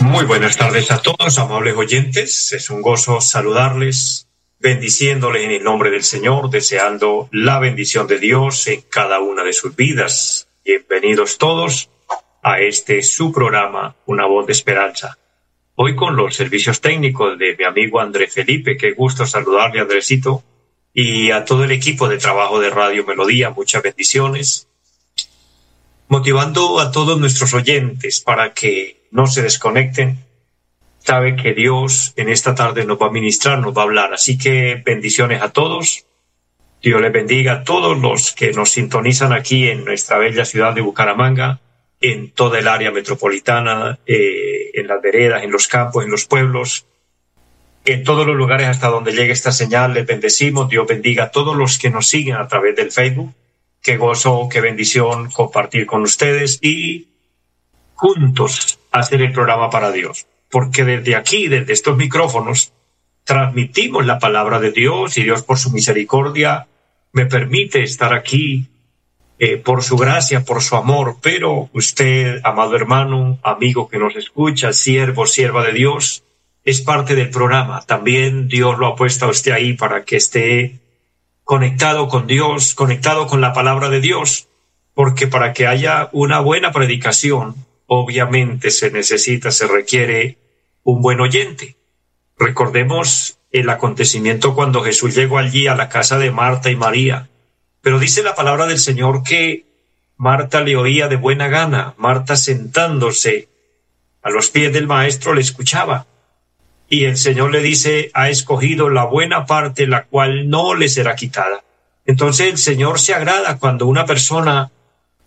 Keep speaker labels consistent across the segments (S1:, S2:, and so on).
S1: Muy buenas tardes a todos, amables oyentes. Es un gozo saludarles, bendiciéndoles en el nombre del Señor, deseando la bendición de Dios en cada una de sus vidas. Bienvenidos todos a este su programa, Una voz de esperanza. Hoy con los servicios técnicos de mi amigo André Felipe, qué gusto saludarle, Andresito, y a todo el equipo de trabajo de Radio Melodía, muchas bendiciones motivando a todos nuestros oyentes para que no se desconecten. Sabe que Dios en esta tarde nos va a ministrar, nos va a hablar. Así que bendiciones a todos. Dios les bendiga a todos los que nos sintonizan aquí en nuestra bella ciudad de Bucaramanga, en toda el área metropolitana, eh, en las veredas, en los campos, en los pueblos, en todos los lugares hasta donde llegue esta señal. Les bendecimos. Dios bendiga a todos los que nos siguen a través del Facebook qué gozo, qué bendición compartir con ustedes y juntos hacer el programa para Dios. Porque desde aquí, desde estos micrófonos, transmitimos la palabra de Dios y Dios por su misericordia me permite estar aquí eh, por su gracia, por su amor, pero usted, amado hermano, amigo que nos escucha, siervo, sierva de Dios, es parte del programa. También Dios lo ha puesto a usted ahí para que esté conectado con Dios, conectado con la palabra de Dios, porque para que haya una buena predicación, obviamente se necesita, se requiere un buen oyente. Recordemos el acontecimiento cuando Jesús llegó allí a la casa de Marta y María, pero dice la palabra del Señor que Marta le oía de buena gana, Marta sentándose a los pies del maestro le escuchaba y el Señor le dice, ha escogido la buena parte, la cual no le será quitada. Entonces el Señor se agrada cuando una persona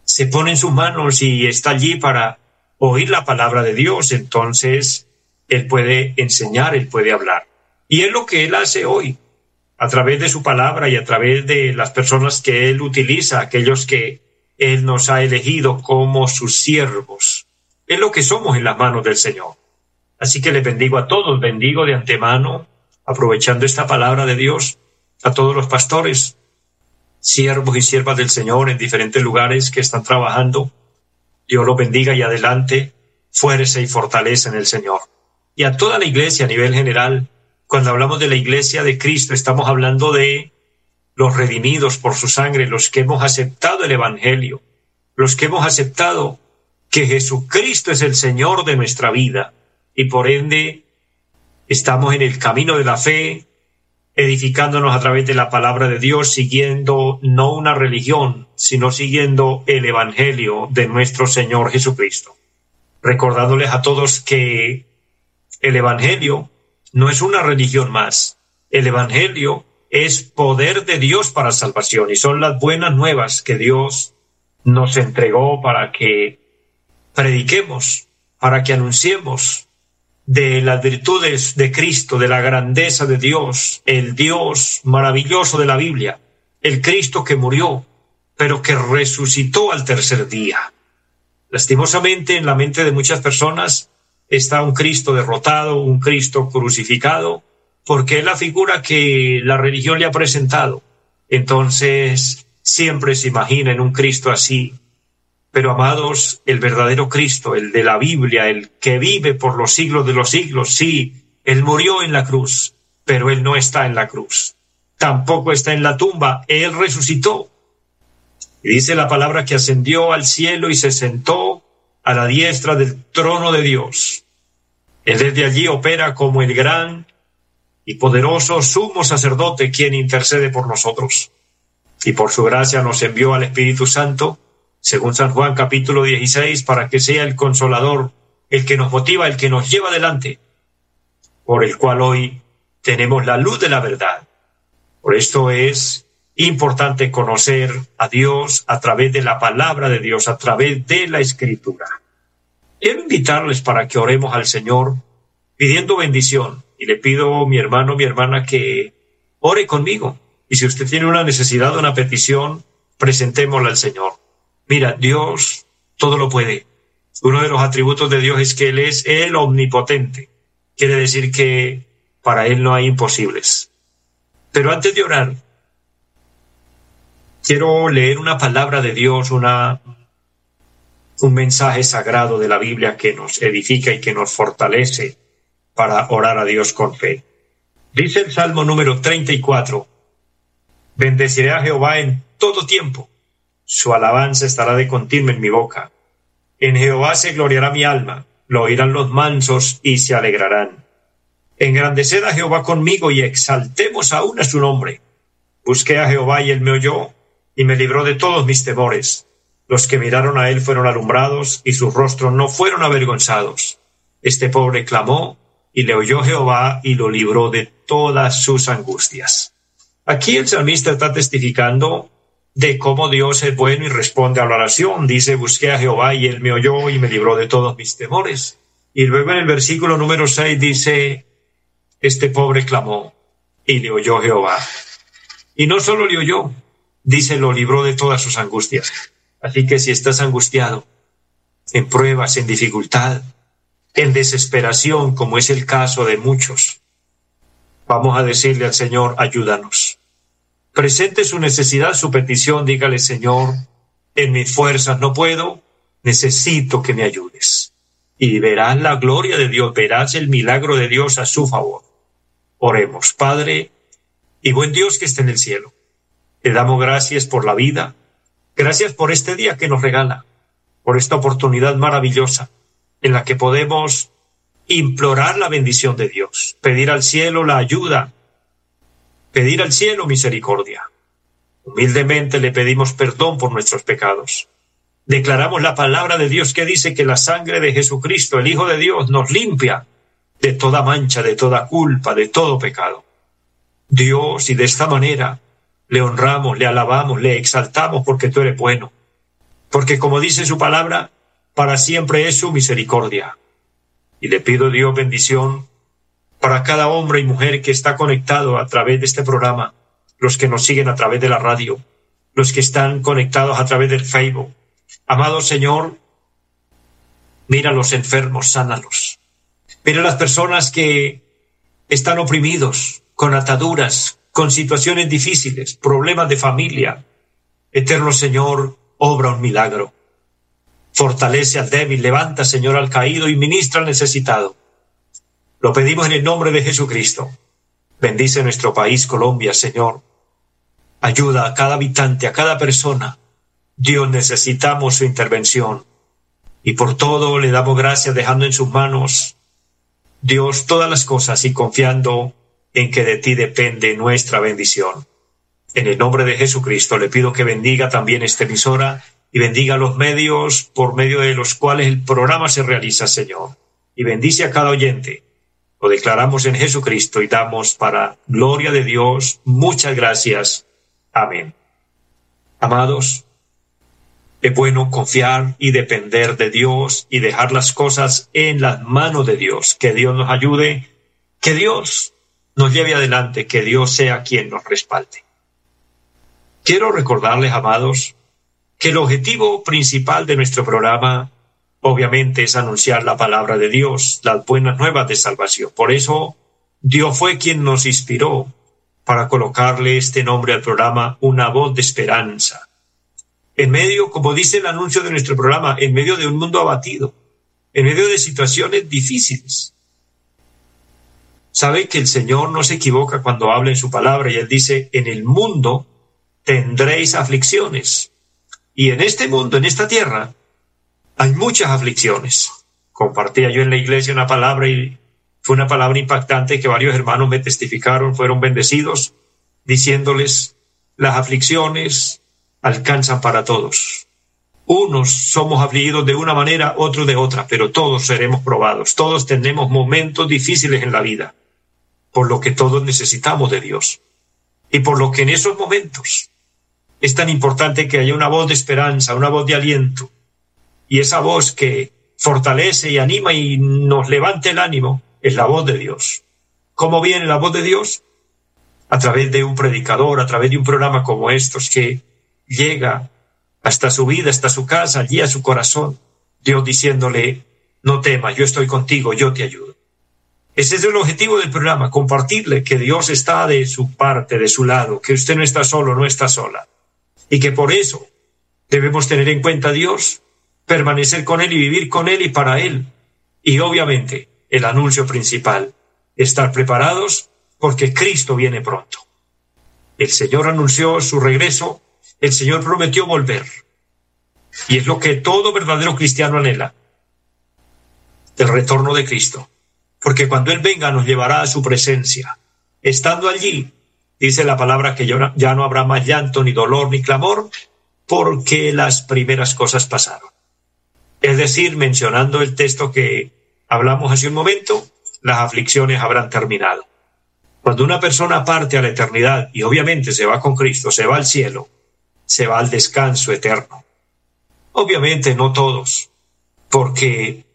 S1: se pone en sus manos y está allí para oír la palabra de Dios, entonces Él puede enseñar, Él puede hablar. Y es lo que Él hace hoy, a través de su palabra y a través de las personas que Él utiliza, aquellos que Él nos ha elegido como sus siervos. Es lo que somos en las manos del Señor. Así que les bendigo a todos, bendigo de antemano, aprovechando esta palabra de Dios, a todos los pastores, siervos y siervas del Señor en diferentes lugares que están trabajando. Dios los bendiga y adelante, fuerza y fortaleza en el Señor. Y a toda la iglesia a nivel general, cuando hablamos de la iglesia de Cristo, estamos hablando de los redimidos por su sangre, los que hemos aceptado el Evangelio, los que hemos aceptado que Jesucristo es el Señor de nuestra vida, y por ende estamos en el camino de la fe, edificándonos a través de la palabra de Dios, siguiendo no una religión, sino siguiendo el Evangelio de nuestro Señor Jesucristo. Recordándoles a todos que el Evangelio no es una religión más. El Evangelio es poder de Dios para salvación y son las buenas nuevas que Dios nos entregó para que prediquemos, para que anunciemos, de las virtudes de Cristo, de la grandeza de Dios, el Dios maravilloso de la Biblia, el Cristo que murió, pero que resucitó al tercer día. Lastimosamente en la mente de muchas personas está un Cristo derrotado, un Cristo crucificado, porque es la figura que la religión le ha presentado. Entonces siempre se imagina en un Cristo así, pero amados, el verdadero Cristo, el de la Biblia, el que vive por los siglos de los siglos, sí, Él murió en la cruz, pero Él no está en la cruz. Tampoco está en la tumba, Él resucitó. Y dice la palabra que ascendió al cielo y se sentó a la diestra del trono de Dios. Él desde allí opera como el gran y poderoso sumo sacerdote quien intercede por nosotros. Y por su gracia nos envió al Espíritu Santo, según San Juan capítulo 16, para que sea el consolador, el que nos motiva, el que nos lleva adelante, por el cual hoy tenemos la luz de la verdad. Por esto es importante conocer a Dios a través de la palabra de Dios, a través de la escritura. quiero invitarles para que oremos al Señor pidiendo bendición. Y le pido a mi hermano, mi hermana, que ore conmigo. Y si usted tiene una necesidad, una petición, presentémosla al Señor. Mira, Dios todo lo puede. Uno de los atributos de Dios es que Él es el omnipotente. Quiere decir que para Él no hay imposibles. Pero antes de orar, quiero leer una palabra de Dios, una, un mensaje sagrado de la Biblia que nos edifica y que nos fortalece para orar a Dios con fe. Dice el Salmo número 34, Bendeciré a Jehová en todo tiempo, su alabanza estará de continuo en mi boca. En Jehová se gloriará mi alma, lo oirán los mansos y se alegrarán. Engrandeced a Jehová conmigo y exaltemos aún a su nombre. Busqué a Jehová y él me oyó y me libró de todos mis temores. Los que miraron a él fueron alumbrados y sus rostros no fueron avergonzados. Este pobre clamó y le oyó Jehová y lo libró de todas sus angustias. Aquí el salmista está testificando de cómo Dios es bueno y responde a la oración. Dice, busqué a Jehová y él me oyó y me libró de todos mis temores. Y luego en el versículo número 6 dice, este pobre clamó y le oyó Jehová. Y no solo le oyó, dice, lo libró de todas sus angustias. Así que si estás angustiado, en pruebas, en dificultad, en desesperación, como es el caso de muchos, vamos a decirle al Señor, ayúdanos presente su necesidad, su petición, dígale, Señor, en mis fuerzas no puedo, necesito que me ayudes. Y verás la gloria de Dios, verás el milagro de Dios a su favor. Oremos, Padre y buen Dios que esté en el cielo. Te damos gracias por la vida, gracias por este día que nos regala, por esta oportunidad maravillosa en la que podemos implorar la bendición de Dios, pedir al cielo la ayuda pedir al cielo misericordia. Humildemente le pedimos perdón por nuestros pecados. Declaramos la palabra de Dios que dice que la sangre de Jesucristo, el Hijo de Dios, nos limpia de toda mancha, de toda culpa, de todo pecado. Dios, y de esta manera le honramos, le alabamos, le exaltamos porque tú eres bueno. Porque como dice su palabra, para siempre es su misericordia. Y le pido Dios bendición para cada hombre y mujer que está conectado a través de este programa, los que nos siguen a través de la radio, los que están conectados a través del Facebook. Amado Señor, mira a los enfermos, sánalos. Mira a las personas que están oprimidos, con ataduras, con situaciones difíciles, problemas de familia. Eterno Señor, obra un milagro. Fortalece al débil, levanta, Señor, al caído y ministra al necesitado. Lo pedimos en el nombre de Jesucristo. Bendice nuestro país, Colombia, Señor. Ayuda a cada habitante, a cada persona. Dios, necesitamos su intervención. Y por todo le damos gracias dejando en sus manos, Dios, todas las cosas y confiando en que de ti depende nuestra bendición. En el nombre de Jesucristo le pido que bendiga también esta emisora y bendiga los medios por medio de los cuales el programa se realiza, Señor. Y bendice a cada oyente lo declaramos en Jesucristo y damos para gloria de Dios muchas gracias. Amén. Amados, es bueno confiar y depender de Dios y dejar las cosas en las manos de Dios. Que Dios nos ayude, que Dios nos lleve adelante, que Dios sea quien nos respalde. Quiero recordarles, amados, que el objetivo principal de nuestro programa obviamente es anunciar la palabra de Dios, las buenas nuevas de salvación. Por eso Dios fue quien nos inspiró para colocarle este nombre al programa, una voz de esperanza. En medio, como dice el anuncio de nuestro programa, en medio de un mundo abatido, en medio de situaciones difíciles. Sabe que el Señor no se equivoca cuando habla en su palabra y Él dice, en el mundo tendréis aflicciones. Y en este mundo, en esta tierra, hay muchas aflicciones. Compartía yo en la iglesia una palabra y fue una palabra impactante que varios hermanos me testificaron, fueron bendecidos, diciéndoles, las aflicciones alcanzan para todos. Unos somos afligidos de una manera, otros de otra, pero todos seremos probados. Todos tenemos momentos difíciles en la vida, por lo que todos necesitamos de Dios. Y por lo que en esos momentos es tan importante que haya una voz de esperanza, una voz de aliento, y esa voz que fortalece y anima y nos levanta el ánimo es la voz de Dios. ¿Cómo viene la voz de Dios? A través de un predicador, a través de un programa como estos que llega hasta su vida, hasta su casa, allí a su corazón, Dios diciéndole, no temas, yo estoy contigo, yo te ayudo. Ese es el objetivo del programa, compartirle que Dios está de su parte, de su lado, que usted no está solo, no está sola. Y que por eso debemos tener en cuenta a Dios, permanecer con Él y vivir con Él y para Él. Y obviamente el anuncio principal, estar preparados porque Cristo viene pronto. El Señor anunció su regreso, el Señor prometió volver. Y es lo que todo verdadero cristiano anhela, el retorno de Cristo porque cuando Él venga nos llevará a su presencia. Estando allí, dice la palabra que ya no habrá más llanto, ni dolor, ni clamor, porque las primeras cosas pasaron. Es decir, mencionando el texto que hablamos hace un momento, las aflicciones habrán terminado. Cuando una persona parte a la eternidad y obviamente se va con Cristo, se va al cielo, se va al descanso eterno. Obviamente no todos, porque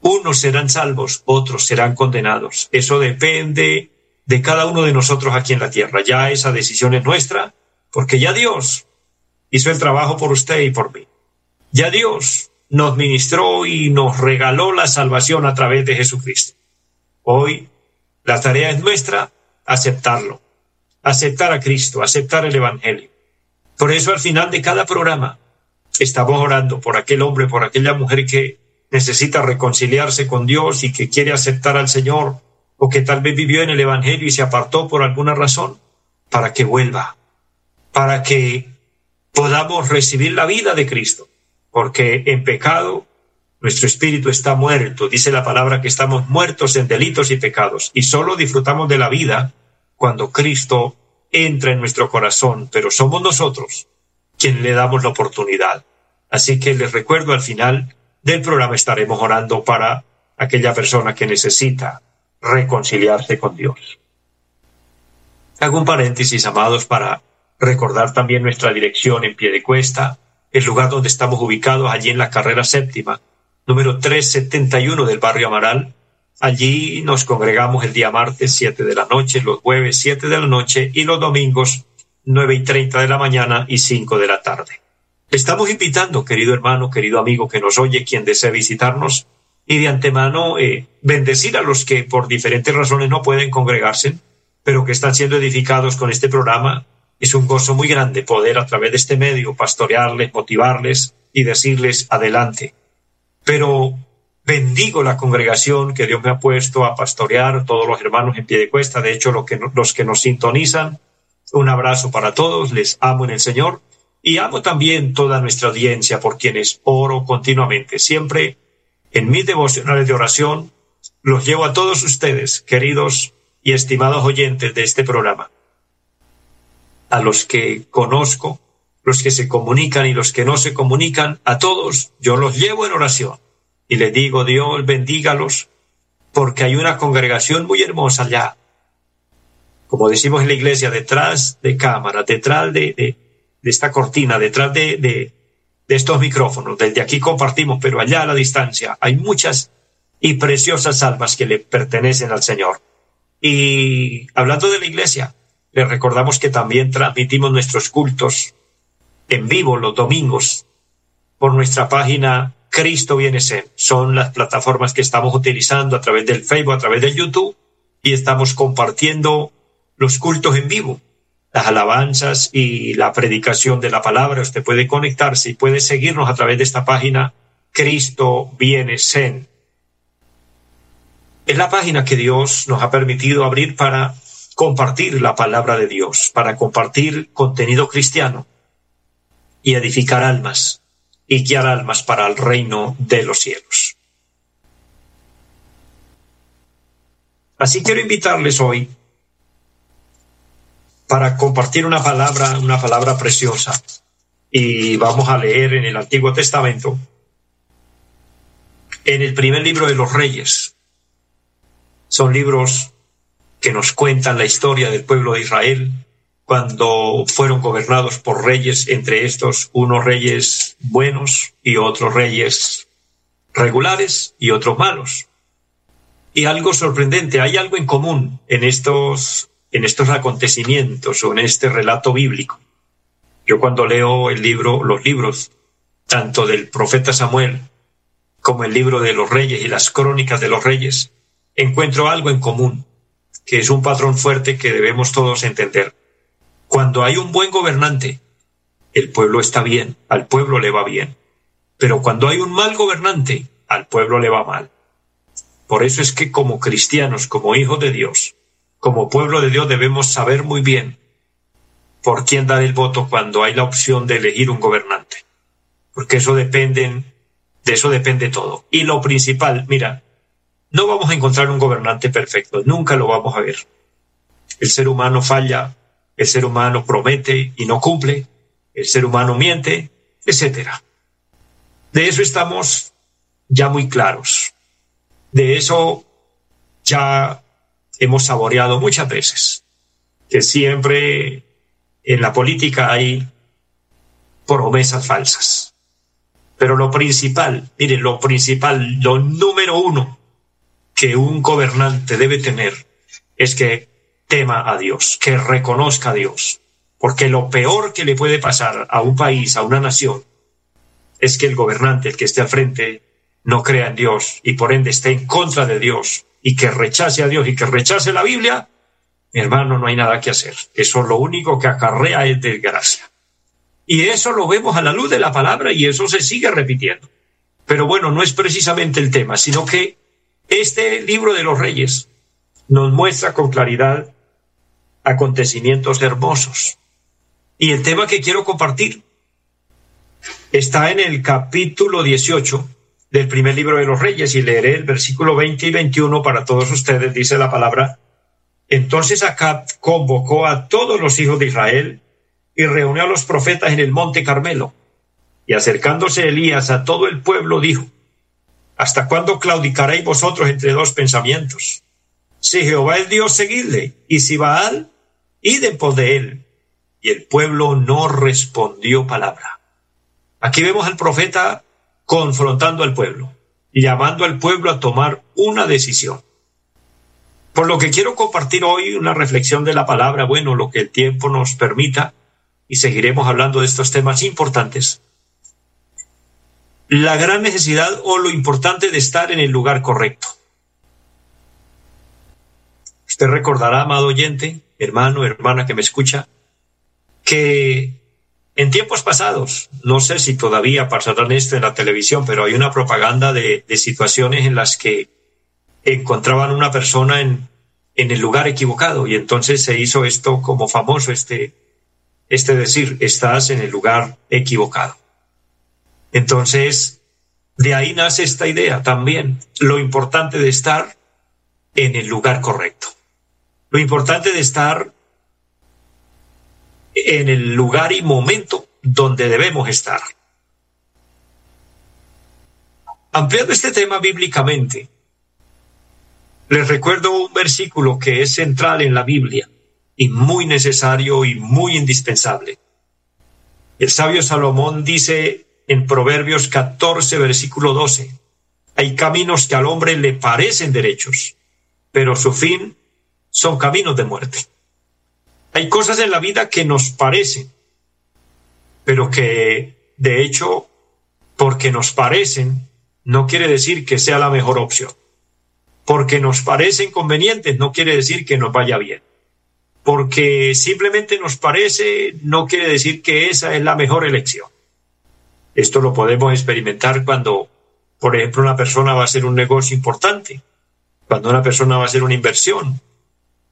S1: unos serán salvos, otros serán condenados. Eso depende de cada uno de nosotros aquí en la tierra. Ya esa decisión es nuestra, porque ya Dios hizo el trabajo por usted y por mí. Ya Dios nos ministró y nos regaló la salvación a través de Jesucristo. Hoy la tarea es nuestra aceptarlo, aceptar a Cristo, aceptar el Evangelio. Por eso al final de cada programa estamos orando por aquel hombre, por aquella mujer que necesita reconciliarse con Dios y que quiere aceptar al Señor, o que tal vez vivió en el Evangelio y se apartó por alguna razón, para que vuelva, para que podamos recibir la vida de Cristo, porque en pecado nuestro espíritu está muerto, dice la palabra que estamos muertos en delitos y pecados, y solo disfrutamos de la vida cuando Cristo entra en nuestro corazón, pero somos nosotros quienes le damos la oportunidad. Así que les recuerdo al final del programa estaremos orando para aquella persona que necesita reconciliarse con Dios. Hago un paréntesis, amados, para recordar también nuestra dirección en pie de cuesta, el lugar donde estamos ubicados, allí en la carrera séptima, número 371 del barrio Amaral. Allí nos congregamos el día martes 7 de la noche, los jueves 7 de la noche y los domingos 9 y 30 de la mañana y 5 de la tarde. Estamos invitando, querido hermano, querido amigo que nos oye, quien desea visitarnos, y de antemano eh, bendecir a los que por diferentes razones no pueden congregarse, pero que están siendo edificados con este programa. Es un gozo muy grande poder a través de este medio pastorearles, motivarles y decirles adelante. Pero bendigo la congregación que Dios me ha puesto a pastorear, todos los hermanos en pie de cuesta, de hecho los que, los que nos sintonizan. Un abrazo para todos, les amo en el Señor y amo también toda nuestra audiencia por quienes oro continuamente. Siempre en mis devocionales de oración los llevo a todos ustedes, queridos y estimados oyentes de este programa. A los que conozco, los que se comunican y los que no se comunican, a todos yo los llevo en oración y les digo, Dios bendígalos, porque hay una congregación muy hermosa allá. Como decimos en la iglesia, detrás de cámara, detrás de, de de esta cortina, detrás de, de, estos micrófonos. Desde aquí compartimos, pero allá a la distancia hay muchas y preciosas almas que le pertenecen al Señor. Y hablando de la iglesia, les recordamos que también transmitimos nuestros cultos en vivo los domingos por nuestra página Cristo Viene Ser. Son las plataformas que estamos utilizando a través del Facebook, a través del YouTube y estamos compartiendo los cultos en vivo las alabanzas y la predicación de la palabra. Usted puede conectarse y puede seguirnos a través de esta página Cristo viene Sen. Es la página que Dios nos ha permitido abrir para compartir la palabra de Dios, para compartir contenido cristiano y edificar almas y guiar almas para el reino de los cielos. Así quiero invitarles hoy para compartir una palabra, una palabra preciosa. Y vamos a leer en el Antiguo Testamento, en el primer libro de los reyes. Son libros que nos cuentan la historia del pueblo de Israel cuando fueron gobernados por reyes, entre estos unos reyes buenos y otros reyes regulares y otros malos. Y algo sorprendente, hay algo en común en estos, en estos acontecimientos o en este relato bíblico. Yo cuando leo el libro, los libros, tanto del profeta Samuel como el libro de los reyes y las crónicas de los reyes, encuentro algo en común, que es un patrón fuerte que debemos todos entender. Cuando hay un buen gobernante, el pueblo está bien, al pueblo le va bien. Pero cuando hay un mal gobernante, al pueblo le va mal. Por eso es que como cristianos, como hijos de Dios, como pueblo de Dios debemos saber muy bien por quién dar el voto cuando hay la opción de elegir un gobernante. Porque eso depende, de eso depende todo. Y lo principal, mira, no vamos a encontrar un gobernante perfecto, nunca lo vamos a ver. El ser humano falla, el ser humano promete y no cumple, el ser humano miente, etcétera. De eso estamos ya muy claros. De eso ya hemos saboreado muchas veces, que siempre en la política hay promesas falsas. Pero lo principal, miren, lo principal, lo número uno que un gobernante debe tener es que tema a Dios, que reconozca a Dios. Porque lo peor que le puede pasar a un país, a una nación, es que el gobernante, el que esté al frente, no crea en Dios y por ende esté en contra de Dios y que rechace a Dios y que rechace la Biblia, mi hermano, no hay nada que hacer. Eso lo único que acarrea es desgracia. Y eso lo vemos a la luz de la palabra y eso se sigue repitiendo. Pero bueno, no es precisamente el tema, sino que este libro de los reyes nos muestra con claridad acontecimientos hermosos. Y el tema que quiero compartir está en el capítulo 18 del primer libro de los reyes y leeré el versículo 20 y 21 para todos ustedes, dice la palabra. Entonces Acab convocó a todos los hijos de Israel y reunió a los profetas en el monte Carmelo. Y acercándose Elías a todo el pueblo dijo, ¿Hasta cuándo claudicaréis vosotros entre dos pensamientos? Si Jehová es Dios, seguidle, y si Baal, id en pos de él. Y el pueblo no respondió palabra. Aquí vemos al profeta confrontando al pueblo llamando al pueblo a tomar una decisión. Por lo que quiero compartir hoy una reflexión de la palabra, bueno, lo que el tiempo nos permita, y seguiremos hablando de estos temas importantes la gran necesidad o lo importante de estar en el lugar correcto. Usted recordará, amado oyente, hermano, hermana que me escucha, que en tiempos pasados, no sé si todavía pasarán esto en la televisión, pero hay una propaganda de, situaciones en las que encontraban una persona en, en el lugar equivocado y entonces se hizo esto como famoso, este, este decir, estás en el lugar equivocado. Entonces, de ahí nace esta idea también, lo importante de estar en el lugar correcto, lo importante de estar en el lugar y momento donde debemos estar. Ampliando este tema bíblicamente, les recuerdo un versículo que es central en la Biblia y muy necesario y muy indispensable. El sabio Salomón dice en Proverbios 14, versículo 12. Hay caminos que al hombre le parecen derechos, pero su fin son caminos de muerte. Hay cosas en la vida que nos parecen, pero que de hecho, porque nos parecen, no quiere decir que sea la mejor opción. Porque nos parecen convenientes, no quiere decir que nos vaya bien. Porque simplemente nos parece, no quiere decir que esa es la mejor elección. Esto lo podemos experimentar cuando, por ejemplo, una persona va a hacer un negocio importante, cuando una persona va a hacer una inversión.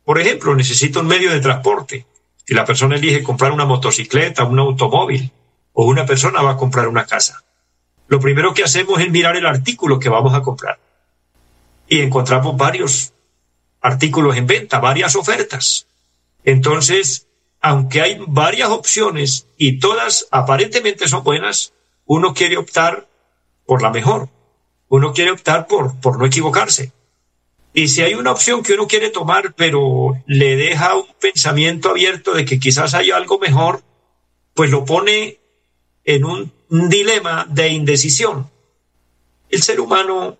S1: Por ejemplo, necesita un medio de transporte. Si la persona elige comprar una motocicleta, un automóvil, o una persona va a comprar una casa. Lo primero que hacemos es mirar el artículo que vamos a comprar. Y encontramos varios artículos en venta, varias ofertas. Entonces, aunque hay varias opciones y todas aparentemente son buenas, uno quiere optar por la mejor, uno quiere optar por, por no equivocarse. Y si hay una opción que uno quiere tomar, pero le deja un pensamiento abierto de que quizás hay algo mejor, pues lo pone en un, dilema de indecisión. El ser humano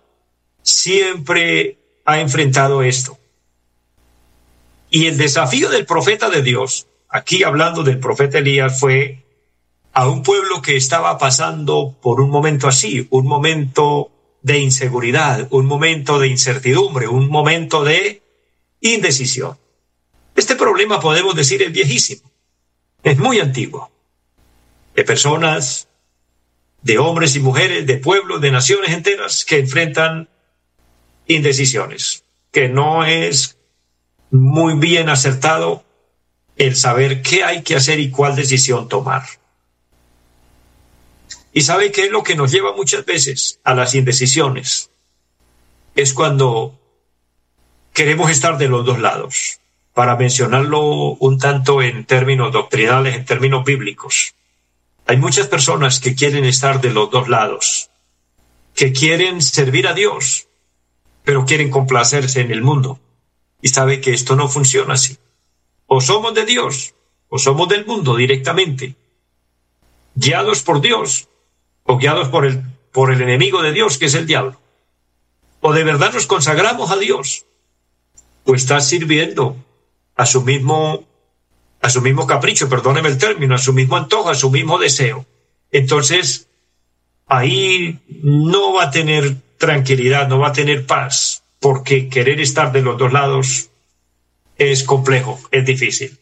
S1: siempre ha enfrentado esto. Y el desafío del profeta de Dios, aquí hablando del profeta Elías, fue a un pueblo que estaba pasando por un momento así, un momento de inseguridad, un momento de incertidumbre, un momento de indecisión. Este problema podemos decir es viejísimo, es muy antiguo. De personas, de hombres y mujeres, de pueblos, de naciones enteras que enfrentan indecisiones, que no es muy bien acertado el saber qué hay que hacer y cuál decisión tomar. Y sabe qué es lo que nos lleva muchas veces a las indecisiones. Es cuando queremos estar de los dos lados. Para mencionarlo un tanto en términos doctrinales, en términos bíblicos. Hay muchas personas que quieren estar de los dos lados, que quieren servir a Dios, pero quieren complacerse en el mundo. Y sabe que esto no funciona así. O somos de Dios, o somos del mundo directamente, guiados por Dios, o guiados por el, por el enemigo de Dios, que es el diablo. O de verdad nos consagramos a Dios, o está sirviendo a su mismo, a su mismo capricho, perdóneme el término, a su mismo antojo, a su mismo deseo. Entonces, ahí no va a tener tranquilidad, no va a tener paz, porque querer estar de los dos lados es complejo, es difícil.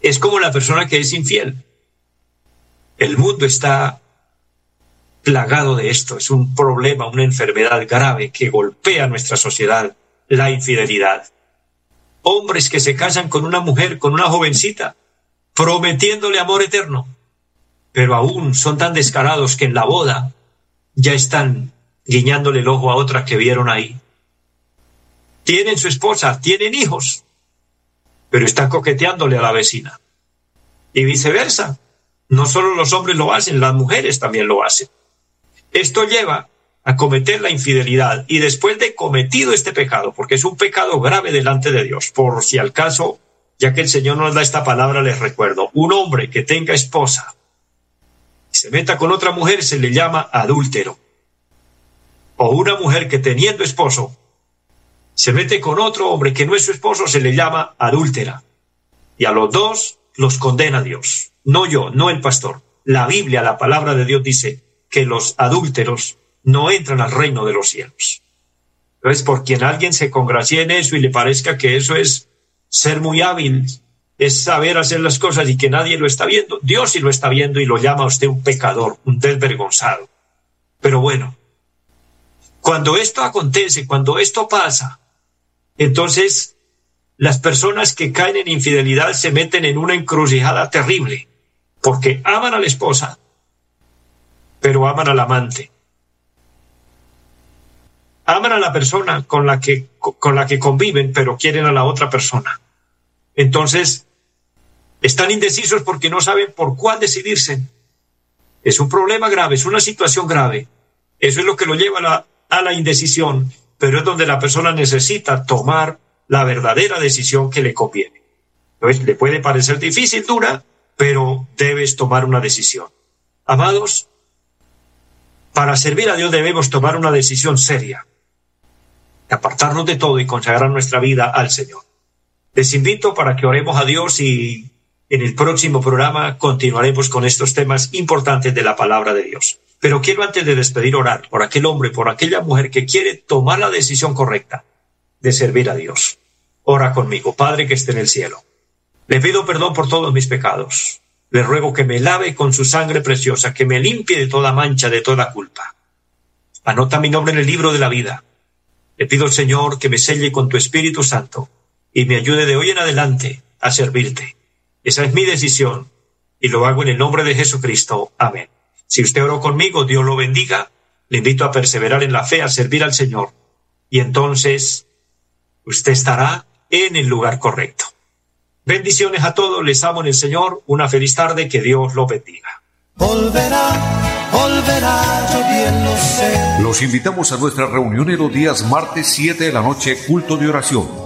S1: Es como la persona que es infiel. El mundo está plagado de esto. Es un problema, una enfermedad grave que golpea nuestra sociedad, la infidelidad. Hombres que se casan con una mujer, con una jovencita, prometiéndole amor eterno, pero aún son tan descarados que en la boda ya están guiñándole el ojo a otras que vieron ahí. Tienen su esposa, tienen hijos, pero están coqueteándole a la vecina. Y viceversa. No solo los hombres lo hacen, las mujeres también lo hacen. Esto lleva a cometer la infidelidad y después de cometido este pecado, porque es un pecado grave delante de Dios, por si al caso, ya que el Señor nos da esta palabra, les recuerdo, un hombre que tenga esposa y se meta con otra mujer se le llama adúltero. O una mujer que teniendo esposo se mete con otro hombre que no es su esposo se le llama adúltera. Y a los dos los condena Dios no yo, no el pastor. La Biblia, la palabra de Dios dice que los adúlteros no entran al reino de los cielos. Entonces, por quien alguien se congracie en eso y le parezca que eso es ser muy hábil, es saber hacer las cosas y que nadie lo está viendo, Dios sí lo está viendo y lo llama a usted un pecador, un desvergonzado. Pero bueno, cuando esto acontece, cuando esto pasa, entonces las personas que caen en infidelidad se meten en una encrucijada terrible porque aman a la esposa, pero aman al amante. Aman a la persona con la que, con la que conviven, pero quieren a la otra persona. Entonces, están indecisos porque no saben por cuál decidirse. Es un problema grave, es una situación grave. Eso es lo que lo lleva a la, a la indecisión, pero es donde la persona necesita tomar la verdadera decisión que le conviene. Entonces, le puede parecer difícil, dura, pero debes tomar una decisión. Amados, para servir a Dios debemos tomar una decisión seria, apartarnos de todo y consagrar nuestra vida al Señor. Les invito para que oremos a Dios y en el próximo programa continuaremos con estos temas importantes de la palabra de Dios. Pero quiero antes de despedir orar por aquel hombre, por aquella mujer que quiere tomar la decisión correcta de servir a Dios. Ora conmigo, Padre que esté en el cielo. Le pido perdón por todos mis pecados. Le ruego que me lave con su sangre preciosa, que me limpie de toda mancha, de toda culpa. Anota mi nombre en el libro de la vida. Le pido al Señor que me selle con tu Espíritu Santo y me ayude de hoy en adelante a servirte. Esa es mi decisión y lo hago en el nombre de Jesucristo. Amén. Si usted oró conmigo, Dios lo bendiga. Le invito a perseverar en la fe, a servir al Señor. Y entonces usted estará en el lugar correcto. Bendiciones a todos, les amo en el Señor, una feliz tarde, que Dios los bendiga.
S2: Volverá, volverá, yo bien lo sé. Los invitamos a nuestra reunión en los días martes 7 de la noche, culto de oración